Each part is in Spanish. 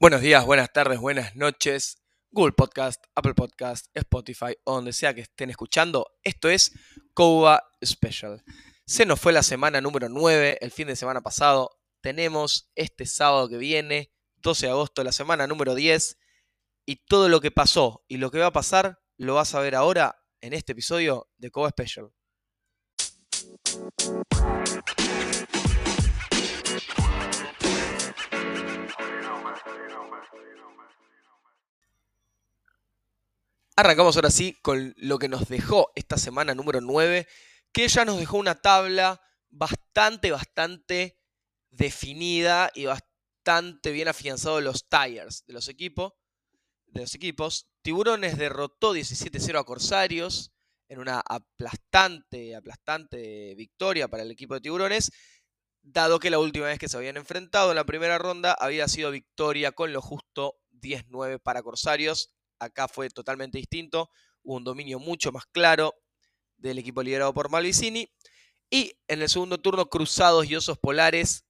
Buenos días, buenas tardes, buenas noches. Google Podcast, Apple Podcast, Spotify, o donde sea que estén escuchando. Esto es Coba Special. Se nos fue la semana número 9, el fin de semana pasado. Tenemos este sábado que viene, 12 de agosto, la semana número 10. Y todo lo que pasó y lo que va a pasar lo vas a ver ahora en este episodio de Coba Special. Arrancamos ahora sí con lo que nos dejó esta semana número 9, que ya nos dejó una tabla bastante, bastante definida y bastante bien afianzado los tires de los equipos. De los equipos. Tiburones derrotó 17-0 a Corsarios en una aplastante, aplastante victoria para el equipo de Tiburones, dado que la última vez que se habían enfrentado en la primera ronda había sido victoria con lo justo 10-9 para Corsarios acá fue totalmente distinto, hubo un dominio mucho más claro del equipo liderado por Malvicini. Y en el segundo turno, Cruzados y Osos Polares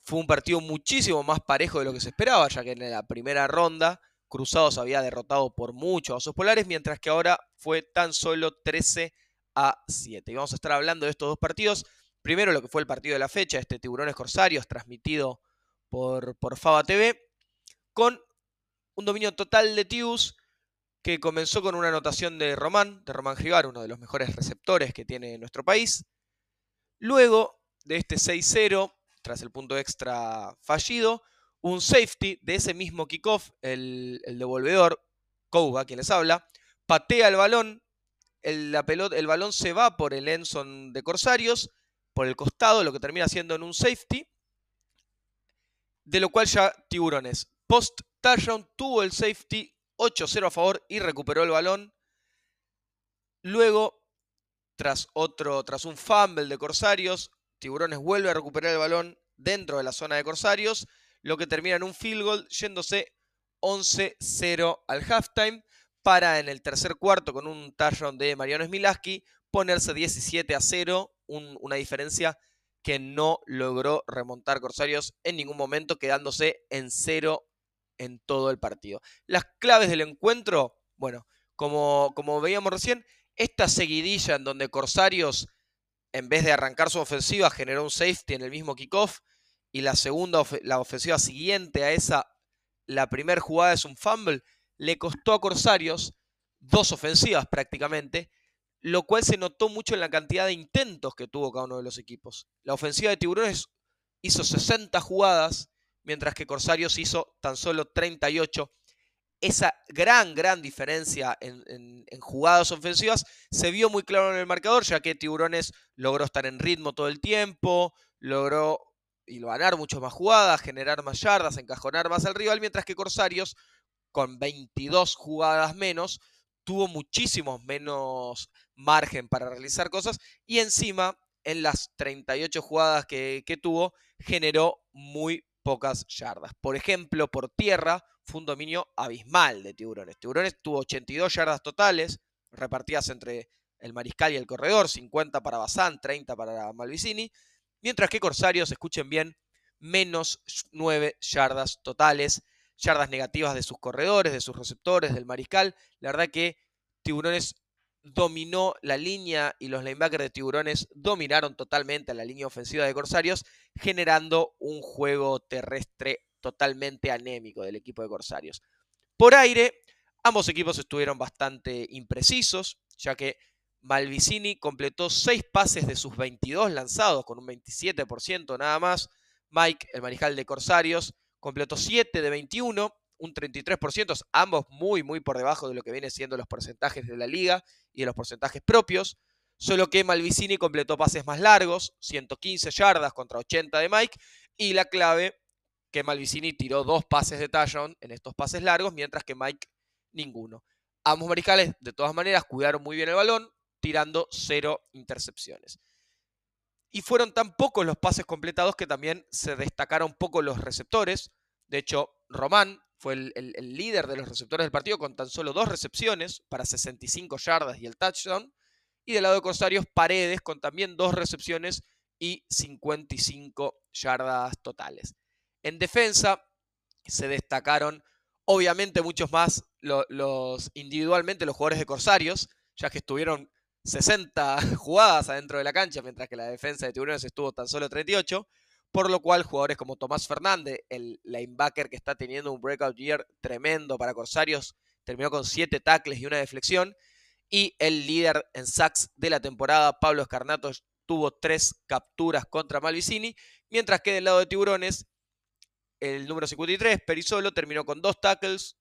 fue un partido muchísimo más parejo de lo que se esperaba, ya que en la primera ronda Cruzados había derrotado por mucho a Osos Polares, mientras que ahora fue tan solo 13 a 7. Y vamos a estar hablando de estos dos partidos. Primero lo que fue el partido de la fecha, este Tiburones Corsarios, transmitido por, por Faba TV, con un dominio total de Tius que comenzó con una anotación de Román, de Román Gigar, uno de los mejores receptores que tiene nuestro país. Luego de este 6-0, tras el punto extra fallido, un safety de ese mismo kickoff, el, el devolvedor, Kouba, quien les habla, patea el balón, el, la pelota, el balón se va por el Enson de Corsarios, por el costado, lo que termina siendo en un safety, de lo cual ya Tiburones, post touchdown, tuvo el safety 8-0 a favor y recuperó el balón. Luego, tras, otro, tras un fumble de Corsarios, Tiburones vuelve a recuperar el balón dentro de la zona de Corsarios, lo que termina en un field goal yéndose 11-0 al halftime para en el tercer cuarto con un touchdown de Mariano Smilaski ponerse 17 a 0, una diferencia que no logró remontar Corsarios en ningún momento, quedándose en 0 en todo el partido. Las claves del encuentro, bueno, como, como veíamos recién, esta seguidilla en donde Corsarios, en vez de arrancar su ofensiva, generó un safety en el mismo kickoff, y la segunda, la ofensiva siguiente a esa, la primera jugada es un fumble, le costó a Corsarios dos ofensivas prácticamente, lo cual se notó mucho en la cantidad de intentos que tuvo cada uno de los equipos. La ofensiva de Tiburones hizo 60 jugadas mientras que Corsarios hizo tan solo 38. Esa gran, gran diferencia en, jugadas ofensivas se vio muy claro en el marcador, ya que Tiburones logró estar en ritmo todo el tiempo, logró y ganar muchas más jugadas, generar más yardas, encajonar más al rival, mientras que Corsarios, con 22 jugadas menos, tuvo muchísimo menos margen para realizar cosas y encima en las 38 jugadas que, que tuvo generó muy pocas yardas. Por ejemplo, por tierra fue un dominio abismal de Tiburones. Tiburones tuvo 82 yardas totales, repartidas entre el mariscal y el corredor, 50 para Bazán, 30 para Malvicini, mientras que Corsarios, escuchen bien, menos 9 yardas totales, yardas negativas de sus corredores, de sus receptores, del mariscal. La verdad que Tiburones dominó la línea y los linebackers de Tiburones dominaron totalmente la línea ofensiva de Corsarios, generando un juego terrestre totalmente anémico del equipo de Corsarios. Por aire, ambos equipos estuvieron bastante imprecisos, ya que Malvicini completó 6 pases de sus 22 lanzados, con un 27% nada más. Mike, el mariscal de Corsarios, completó 7 de 21, un 33%, ambos muy, muy por debajo de lo que vienen siendo los porcentajes de la liga y de los porcentajes propios. Solo que Malvicini completó pases más largos, 115 yardas contra 80 de Mike. Y la clave, que Malvicini tiró dos pases de touchdown en estos pases largos, mientras que Mike ninguno. Ambos mariscales, de todas maneras, cuidaron muy bien el balón, tirando cero intercepciones. Y fueron tan pocos los pases completados que también se destacaron poco los receptores. De hecho, Román fue el, líder de los receptores del partido con tan solo dos recepciones para 65 yardas y el touchdown. Y del lado de Corsarios, Paredes con también dos recepciones y 55 yardas totales. En defensa se destacaron obviamente muchos más los, individualmente los jugadores de Corsarios, ya que estuvieron 60 jugadas adentro de la cancha, mientras que la defensa de Tiburones estuvo tan solo 38, por lo cual jugadores como Tomás Fernández, el linebacker que está teniendo un breakout year tremendo para Corsarios, terminó con 7 tackles y una deflexión, y el líder en sacks de la temporada, Pablo Escarnato, tuvo 3 capturas contra Malvicini, mientras que del lado de Tiburones, el número 53, Perisolo, terminó con 2 tackles,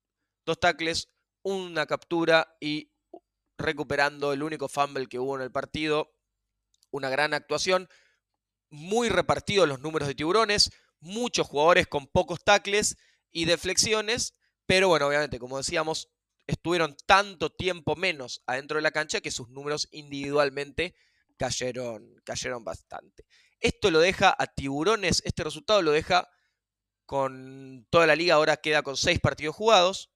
dos tackles, una captura y recuperando el único fumble que hubo en el partido. Una gran actuación. Muy repartidos los números de tiburones. Muchos jugadores con pocos tackles y deflexiones. Pero bueno, obviamente, como decíamos, estuvieron tanto tiempo menos adentro de la cancha que sus números individualmente cayeron, cayeron bastante. Esto lo deja a tiburones, este resultado lo deja con toda la liga, ahora queda con seis partidos jugados.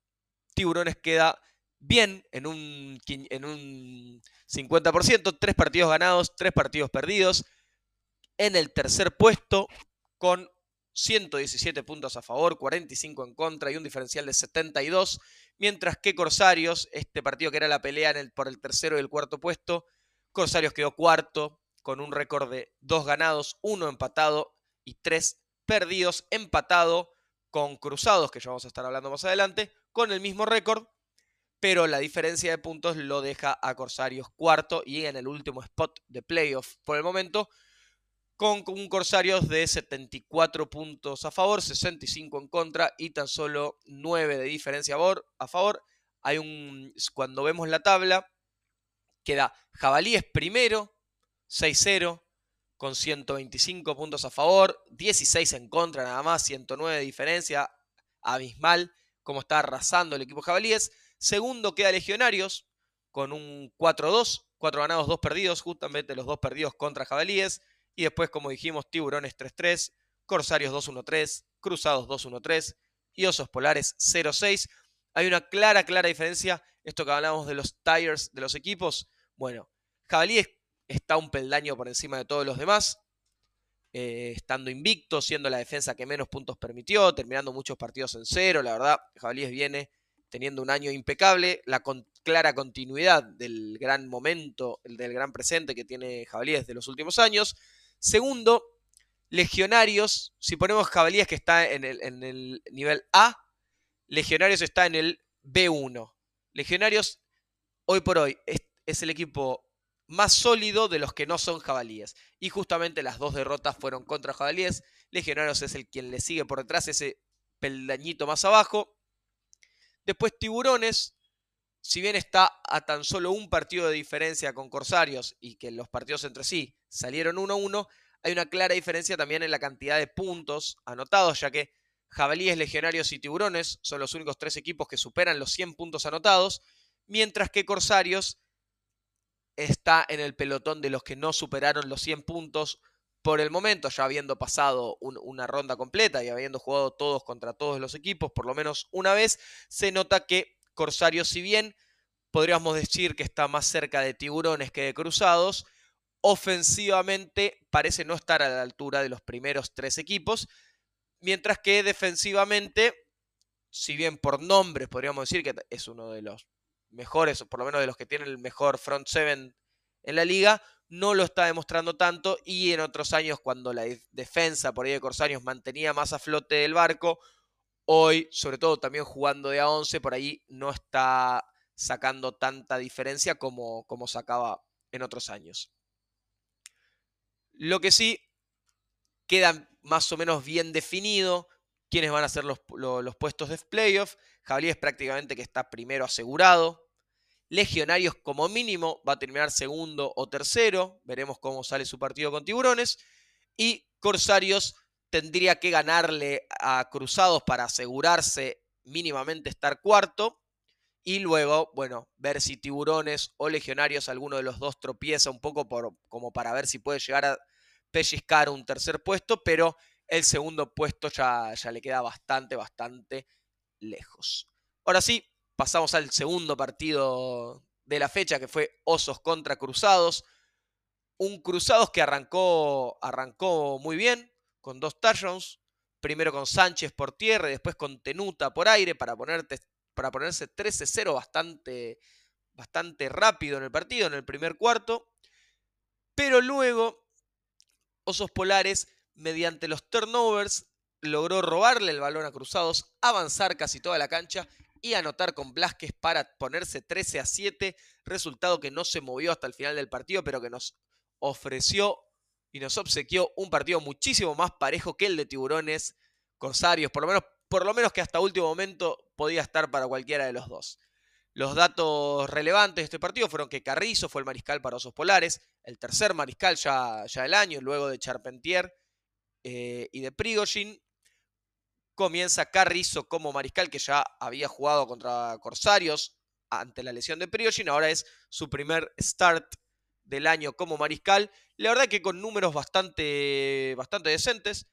Tiburones queda bien en un, en un 50%, tres partidos ganados, tres partidos perdidos. En el tercer puesto con 117 puntos a favor, 45 en contra y un diferencial de 72. Mientras que Corsarios, este partido que era la pelea por el tercero y el cuarto puesto, Corsarios quedó cuarto con un récord de dos ganados, uno empatado y tres perdidos, empatado con Cruzados, que ya vamos a estar hablando más adelante, con el mismo récord, pero la diferencia de puntos lo deja a Corsarios cuarto y en el último spot de playoff por el momento, con un Corsarios de 74 puntos a favor, 65 en contra y tan solo 9 de diferencia a favor. Hay un, cuando vemos la tabla, queda Jabalíes primero, 6-0, con 125 puntos a favor, 16 en contra nada más, 109 de diferencia, abismal como está arrasando el equipo Jabalíes. Segundo queda Legionarios con un 4-2, 4 ganados, 2 perdidos, justamente los dos perdidos contra Jabalíes. Y después, como dijimos, Tiburones 3-3, Corsarios 2-1-3, Cruzados 2-1-3 y Osos Polares 0-6. Hay una clara, clara diferencia. Esto que hablamos de los tires de los equipos. Bueno, Jabalíes está un peldaño por encima de todos los demás. Eh, estando invicto, siendo la defensa que menos puntos permitió, terminando muchos partidos en cero. La verdad, Jabalíes viene teniendo un año impecable, la clara continuidad del gran momento, el del gran presente que tiene Jabalíes de los últimos años. Segundo, Legionarios, si ponemos Jabalíes que está en el, en el nivel A, Legionarios está en el B1. Legionarios, hoy por hoy, es el equipo más sólido de los que no son jabalíes. Y justamente las dos derrotas fueron contra jabalíes. Legionarios es el quien le sigue por detrás, ese peldañito más abajo. Después Tiburones, si bien está a tan solo un partido de diferencia con Corsarios y que los partidos entre sí salieron 1-1, hay una clara diferencia también en la cantidad de puntos anotados, ya que Jabalíes, Legionarios y Tiburones son los únicos tres equipos que superan los 100 puntos anotados, mientras que Corsarios está en el pelotón de los que no superaron los 100 puntos por el momento, ya habiendo pasado una ronda completa y habiendo jugado todos contra todos los equipos, por lo menos una vez, se nota que Corsarios, si bien podríamos decir que está más cerca de tiburones que de cruzados, ofensivamente parece no estar a la altura de los primeros tres equipos, mientras que defensivamente, si bien por nombres podríamos decir que es uno de los mejores, o por lo menos de los que tienen el mejor front seven en la liga, no lo está demostrando tanto y en otros años cuando la defensa por ahí de Corsarios mantenía más a flote el barco, hoy, sobre todo también jugando de a 11, por ahí no está sacando tanta diferencia como, como sacaba en otros años. Lo que sí queda más o menos bien definido quiénes van a ser los, los puestos de playoff. Javier es prácticamente que está primero asegurado, Legionarios como mínimo va a terminar segundo o tercero. Veremos cómo sale su partido con Tiburones. Y Corsarios tendría que ganarle a Cruzados para asegurarse mínimamente estar cuarto. Y luego, bueno, ver si Tiburones o Legionarios, alguno de los dos tropieza un poco por, como para ver si puede llegar a pellizcar un tercer puesto. Pero el segundo puesto ya, ya le queda bastante, bastante lejos. Ahora sí, pasamos al segundo partido de la fecha, que fue Osos contra Cruzados. Un Cruzados que arrancó, arrancó muy bien, con dos touchdowns. Primero con Sánchez por tierra y después con Tenuta por aire para, ponerte, para ponerse 13-0 bastante, bastante rápido en el partido, en el primer cuarto. Pero luego, Osos Polares, mediante los turnovers, logró robarle el balón a Cruzados, avanzar casi toda la cancha y anotar con Blasquez para ponerse 13 a 7, resultado que no se movió hasta el final del partido, pero que nos ofreció y nos obsequió un partido muchísimo más parejo que el de Tiburones Corsarios, por lo menos, por lo menos que hasta último momento podía estar para cualquiera de los dos. Los datos relevantes de este partido fueron que Carrizo fue el mariscal para Osos Polares, el tercer mariscal ya, ya del año, luego de Charpentier eh, y de Prigozhin. Comienza Carrizo como mariscal, que ya había jugado contra Corsarios ante la lesión de Prigozhin, ahora es su primer start del año como mariscal. La verdad que con números bastante, bastante decentes,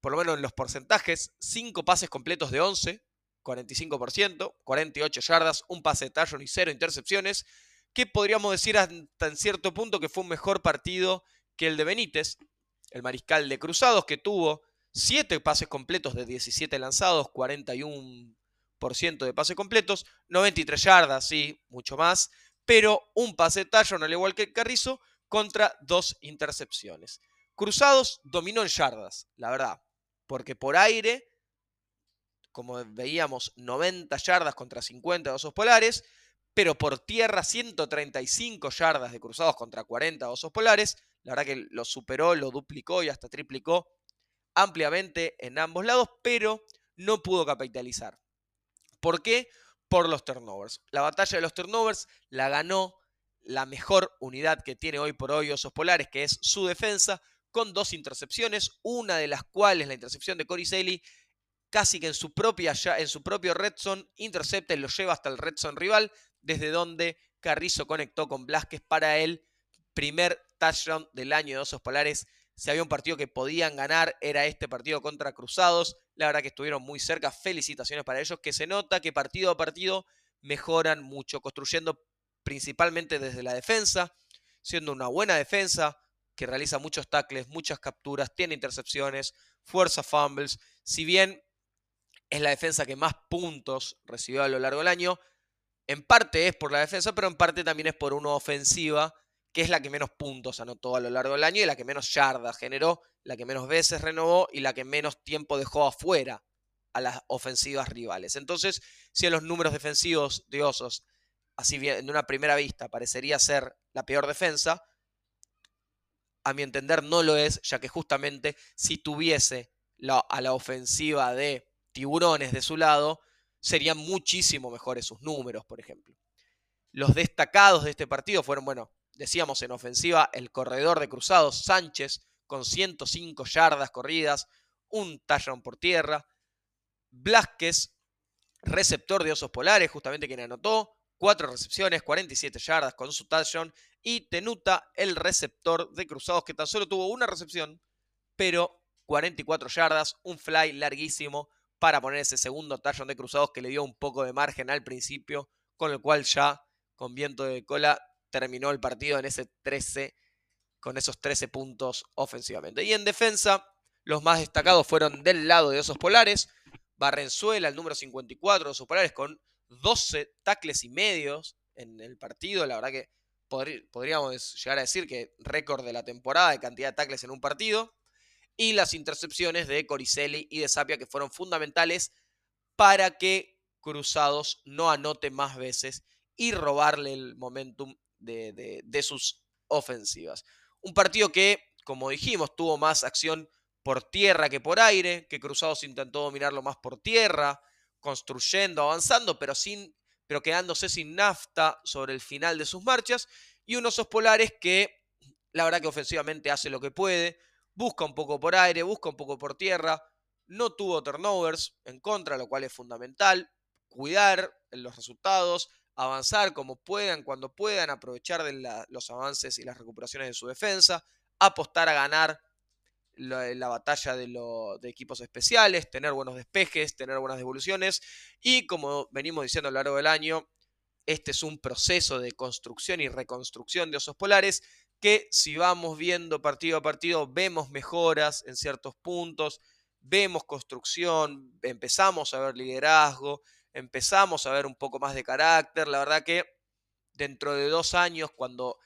por lo menos en los porcentajes, 5 pases completos de 11, 45%, 48 yardas, un pase de touchdown y 0 intercepciones, que podríamos decir hasta en cierto punto que fue un mejor partido que el de Benítez, el mariscal de Cruzados, que tuvo 7 pases completos de 17 lanzados, 41% de pases completos, 93 yardas, sí, mucho más, pero un pase de al igual que Carrizo contra dos intercepciones. Cruzados dominó en yardas, la verdad, porque por aire como veíamos, 90 yardas contra 50 de osos polares, pero por tierra 135 yardas de cruzados contra 40 osos polares. La verdad que lo superó, lo duplicó y hasta triplicó ampliamente en ambos lados, pero no pudo capitalizar. ¿Por qué? Por los turnovers. La batalla de los turnovers la ganó la mejor unidad que tiene hoy por hoy Osos Polares, que es su defensa, con dos intercepciones, una de las cuales la intercepción de Saley casi que en su, propia, en su propio red zone, intercepta y lo lleva hasta el red zone rival, desde donde Carrizo conectó con Blasquez para el primer touchdown del año de Osos Polares. Si había un partido que podían ganar, era este partido contra Cruzados. La verdad que estuvieron muy cerca. Felicitaciones para ellos, que se nota que partido a partido mejoran mucho, construyendo principalmente desde la defensa, siendo una buena defensa que realiza muchos tackles, muchas capturas, tiene intercepciones, fuerza fumbles. Si bien es la defensa que más puntos recibió a lo largo del año. En parte es por la defensa, pero en parte también es por una ofensiva que es la que menos puntos anotó a lo largo del año y la que menos yardas generó, la que menos veces renovó y la que menos tiempo dejó afuera a las ofensivas rivales. Entonces, si en los números defensivos de Osos, así bien, en una primera vista, parecería ser la peor defensa, a mi entender no lo es, ya que justamente si tuviese a la ofensiva de tiburones de su lado, serían muchísimo mejores sus números, por ejemplo. Los destacados de este partido fueron, bueno, decíamos en ofensiva, el corredor de cruzados Sánchez con 105 yardas corridas, un touchdown por tierra. Blasquez, receptor de osos polares, justamente quien anotó, cuatro recepciones, 47 yardas con su touchdown. Y Tenuta, el receptor de cruzados, que tan solo tuvo una recepción, pero 44 yardas, un fly larguísimo para poner ese segundo touchdown de cruzados que le dio un poco de margen al principio, con el cual ya con viento de cola terminó el partido en ese 13 con esos 13 puntos ofensivamente. Y en defensa, los más destacados fueron del lado de Osos Polares, Barrenzuela, el número 54 de Osos Polares, con 12 tacles y medios en el partido. La verdad que podríamos llegar a decir que récord de la temporada de cantidad de tacles en un partido y las intercepciones de Coricelli y de Sapia que fueron fundamentales para que Cruzados no anote más veces y robarle el momentum de, sus ofensivas. Un partido que, como dijimos, tuvo más acción por tierra que por aire, que Cruzados intentó dominarlo más por tierra, construyendo, avanzando, pero, sin, pero quedándose sin nafta sobre el final de sus marchas, y unos osos polares que la verdad que ofensivamente hace lo que puede, busca un poco por aire, busca un poco por tierra, no tuvo turnovers en contra, lo cual es fundamental, cuidar los resultados, avanzar como puedan, cuando puedan, aprovechar los avances y las recuperaciones de su defensa, apostar a ganar la, batalla de, de, equipos especiales, tener buenos despejes, tener buenas devoluciones. Y como venimos diciendo a lo largo del año, este es un proceso de construcción y reconstrucción de osos polares que si vamos viendo partido a partido vemos mejoras en ciertos puntos, vemos construcción, empezamos a ver liderazgo, empezamos a ver un poco más de carácter. La verdad que dentro de dos años, cuando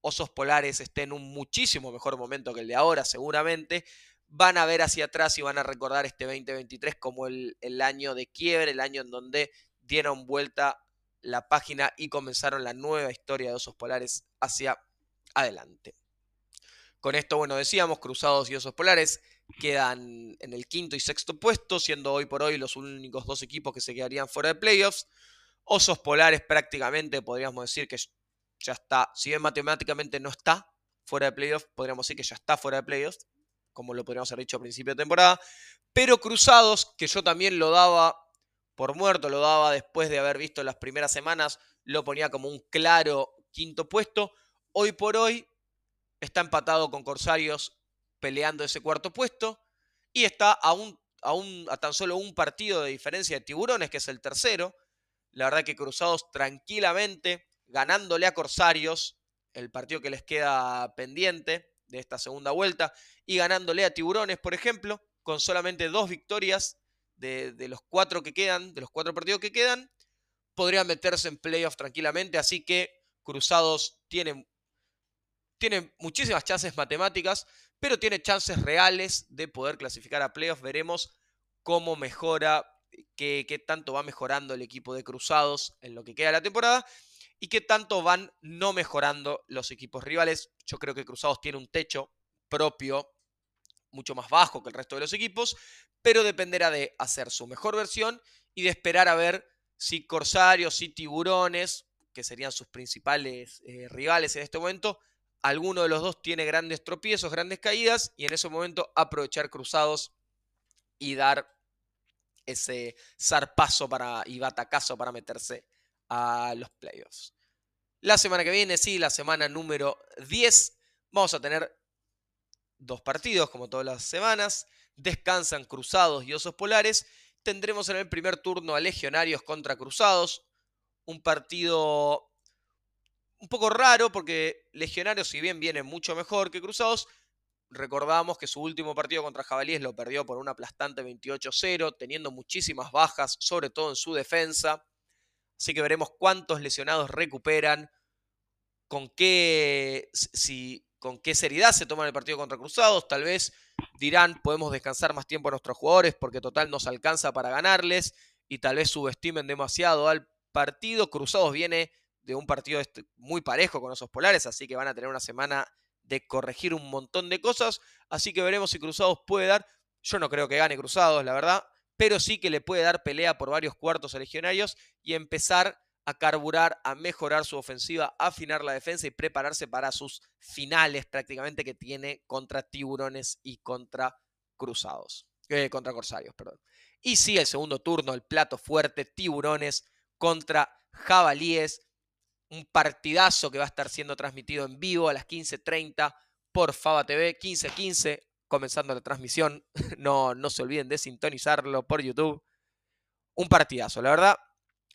Osos Polares esté en un muchísimo mejor momento que el de ahora, seguramente, van a ver hacia atrás y van a recordar este 2023 como el, el año de quiebre, el año en donde dieron vuelta la página y comenzaron la nueva historia de Osos Polares hacia adelante. Con esto, bueno, decíamos, Cruzados y Osos Polares quedan en el quinto y sexto puesto, siendo hoy por hoy los únicos dos equipos que se quedarían fuera de playoffs. Osos Polares prácticamente podríamos decir que ya está, si bien matemáticamente no está fuera de playoffs, podríamos decir que ya está fuera de playoffs, como lo podríamos haber dicho a principio de temporada. Pero Cruzados, que yo también lo daba por muerto, lo daba después de haber visto las primeras semanas, lo ponía como un claro quinto puesto. Hoy por hoy está empatado con Corsarios peleando ese cuarto puesto y está a, a, tan solo un partido de diferencia de Tiburones, que es el tercero. La verdad que Cruzados tranquilamente, ganándole a Corsarios, el partido que les queda pendiente de esta segunda vuelta, y ganándole a Tiburones, por ejemplo, con solamente dos victorias de, de los cuatro que quedan, de los cuatro partidos que quedan, podrían meterse en playoffs tranquilamente. Así que Cruzados tiene tiene muchísimas chances matemáticas, pero tiene chances reales de poder clasificar a playoffs. Veremos cómo mejora, qué, tanto va mejorando el equipo de Cruzados en lo que queda la temporada y qué tanto van no mejorando los equipos rivales. Yo creo que Cruzados tiene un techo propio mucho más bajo que el resto de los equipos, pero dependerá de hacer su mejor versión y de esperar a ver si Corsarios y Tiburones, que serían sus principales eh, rivales en este momento, alguno de los dos tiene grandes tropiezos, grandes caídas, y en ese momento aprovechar cruzados y dar ese zarpazo para, y batacazo para meterse a los playoffs. La semana que viene, sí, la semana número 10, vamos a tener dos partidos, como todas las semanas. Descansan Cruzados y Osos Polares. Tendremos en el primer turno a Legionarios contra Cruzados. Un partido un poco raro porque Legionarios, si bien viene mucho mejor que Cruzados, recordamos que su último partido contra Jabalíes lo perdió por un aplastante 28-0, teniendo muchísimas bajas, sobre todo en su defensa. Así que veremos cuántos lesionados recuperan, con qué, si, con qué seriedad se toman el partido contra Cruzados. Tal vez dirán, podemos descansar más tiempo a nuestros jugadores porque total nos alcanza para ganarles y tal vez subestimen demasiado al partido. Cruzados viene de un partido muy parejo con esos polares, así que van a tener una semana de corregir un montón de cosas, así que veremos si Cruzados puede dar, yo no creo que gane Cruzados, la verdad, pero sí que le puede dar pelea por varios cuartos a Legionarios y empezar a carburar, a mejorar su ofensiva, afinar la defensa y prepararse para sus finales prácticamente que tiene contra Tiburones y contra Cruzados, eh, contra Corsarios, perdón. Y sí, el segundo turno, el plato fuerte, Tiburones contra Jabalíes un partidazo que va a estar siendo transmitido en vivo a las 15.30 por Faba TV, 15.15, comenzando la transmisión. No, no se olviden de sintonizarlo por YouTube. Un partidazo, la verdad.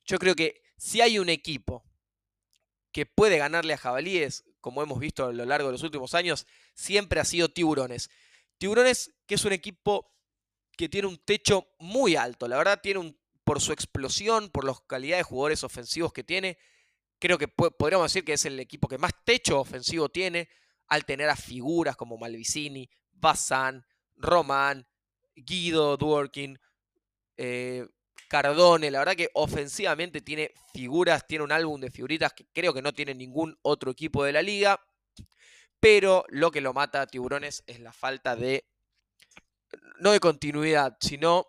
Yo creo que si hay un equipo que puede ganarle a Jabalíes, como hemos visto a lo largo de los últimos años, siempre ha sido Tiburones. Tiburones, que es un equipo que tiene un techo muy alto, la verdad, tiene un, por su explosión, por la calidad de jugadores ofensivos que tiene, Creo que podríamos decir que es el equipo que más techo ofensivo tiene al tener a figuras como Malvicini, Bazán, Román, Guido, Dworkin, eh, Cardone. La verdad que ofensivamente tiene figuras, tiene un álbum de figuritas que creo que no tiene ningún otro equipo de la liga. Pero lo que lo mata a Tiburones es la falta de, no de continuidad, sino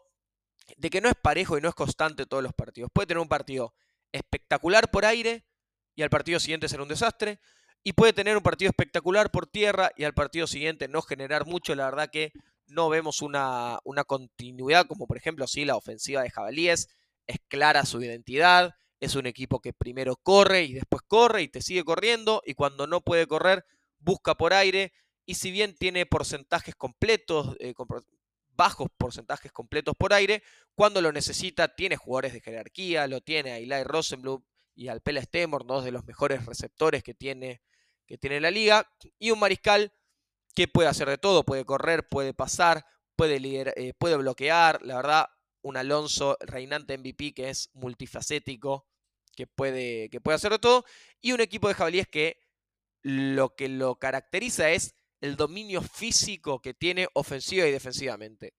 de que no es parejo y no es constante todos los partidos. Puede tener un partido espectacular por aire y al partido siguiente ser un desastre. Y puede tener un partido espectacular por tierra y al partido siguiente no generar mucho. La verdad que no vemos una, una continuidad, como por ejemplo, sí, la ofensiva de Jabalíes. Es clara su identidad. Es un equipo que primero corre y después corre y te sigue corriendo. Y cuando no puede correr, busca por aire y si bien tiene porcentajes completos, eh, bajos porcentajes completos por aire, cuando lo necesita tiene jugadores de jerarquía, lo tiene a Eli Rosenblum y al Pela Stemor, dos de los mejores receptores que tiene, que tiene la liga, y un mariscal que puede hacer de todo, puede correr, puede pasar, puede, eh, puede bloquear, la verdad, un Alonso reinante MVP que es multifacético, que puede, que puede hacer de todo, y un equipo de jabalíes que lo que lo caracteriza es el dominio físico que tiene ofensiva y defensivamente.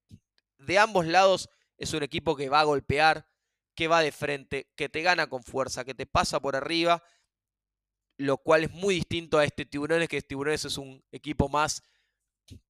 De ambos lados es un equipo que va a golpear, que va de frente, que te gana con fuerza, que te pasa por arriba, lo cual es muy distinto a este Tiburones, que Tiburones es un equipo más,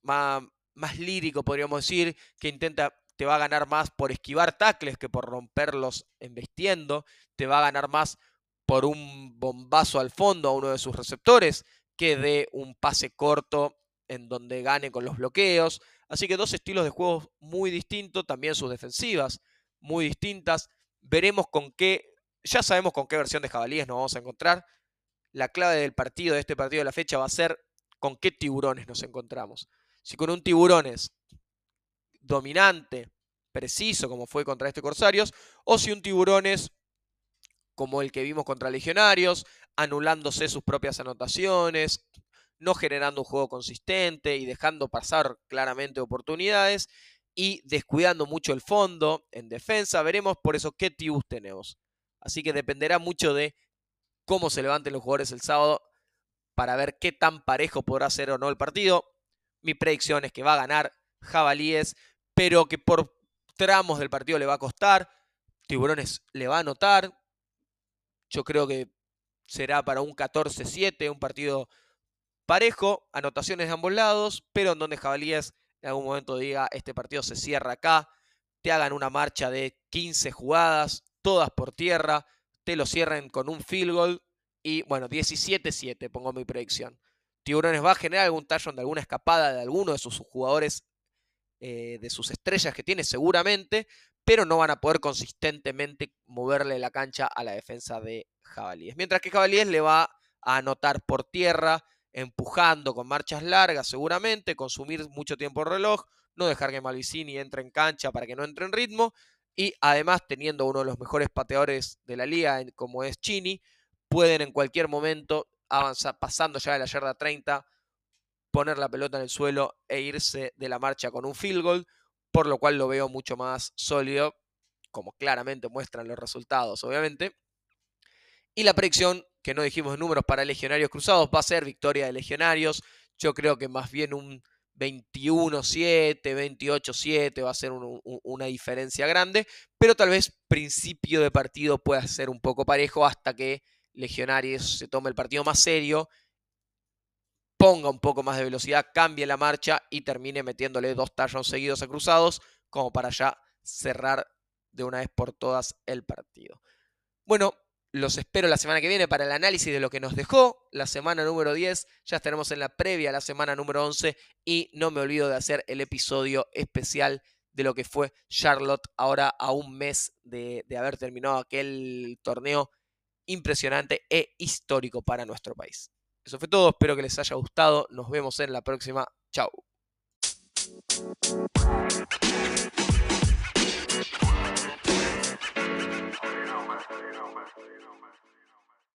más, lírico, podríamos decir, que intenta, te va a ganar más por esquivar tacles que por romperlos embestiendo, te va a ganar más por un bombazo al fondo a uno de sus receptores que de un pase corto en donde gane con los bloqueos. Así que dos estilos de juego muy distintos, también sus defensivas muy distintas. Veremos con qué, ya sabemos con qué versión de jabalíes nos vamos a encontrar. La clave del partido, de este partido de la fecha, va a ser con qué tiburones nos encontramos. Si con un tiburones dominante, preciso, como fue contra este Corsarios, o si un tiburones como el que vimos contra Legionarios, anulándose sus propias anotaciones, no generando un juego consistente y dejando pasar claramente oportunidades y descuidando mucho el fondo en defensa. Veremos por eso qué tibus tenemos. Así que dependerá mucho de cómo se levanten los jugadores el sábado para ver qué tan parejo podrá ser o no el partido. Mi predicción es que va a ganar Jabalíes, pero que por tramos del partido le va a costar. Tiburones le va a anotar. Yo creo que será para un 14-7, un partido parejo, anotaciones de ambos lados, pero en donde Jabalíes en algún momento diga, este partido se cierra acá, te hagan una marcha de 15 jugadas, todas por tierra, te lo cierren con un field goal y bueno, 17-7 pongo mi predicción. Tiburones va a generar algún touchdown de alguna escapada de alguno de sus jugadores, eh, de sus estrellas que tiene seguramente, pero no van a poder consistentemente moverle la cancha a la defensa de Jabalíes. Mientras que Jabalíes le va a anotar por tierra, empujando con marchas largas seguramente, consumir mucho tiempo el reloj, no dejar que Malvicini entre en cancha para que no entre en ritmo y además teniendo uno de los mejores pateadores de la liga como es Chini, pueden en cualquier momento avanzar pasando ya de la yarda 30, poner la pelota en el suelo e irse de la marcha con un field goal, por lo cual lo veo mucho más sólido, como claramente muestran los resultados, obviamente. Y la predicción que no dijimos números para Legionarios Cruzados, va a ser victoria de Legionarios. Yo creo que más bien un 21-7, 28-7 va a ser una diferencia grande, pero tal vez principio de partido pueda ser un poco parejo hasta que Legionarios se tome el partido más serio, ponga un poco más de velocidad, cambie la marcha y termine metiéndole dos touchdowns seguidos a Cruzados como para ya cerrar de una vez por todas el partido. Bueno, los espero la semana que viene para el análisis de lo que nos dejó la semana número 10. Ya estaremos en la previa la semana número 11 y no me olvido de hacer el episodio especial de lo que fue Charlotte ahora a un mes de, de haber terminado aquel torneo impresionante e histórico para nuestro país. Eso fue todo, espero que les haya gustado. Nos vemos en la próxima. Chao.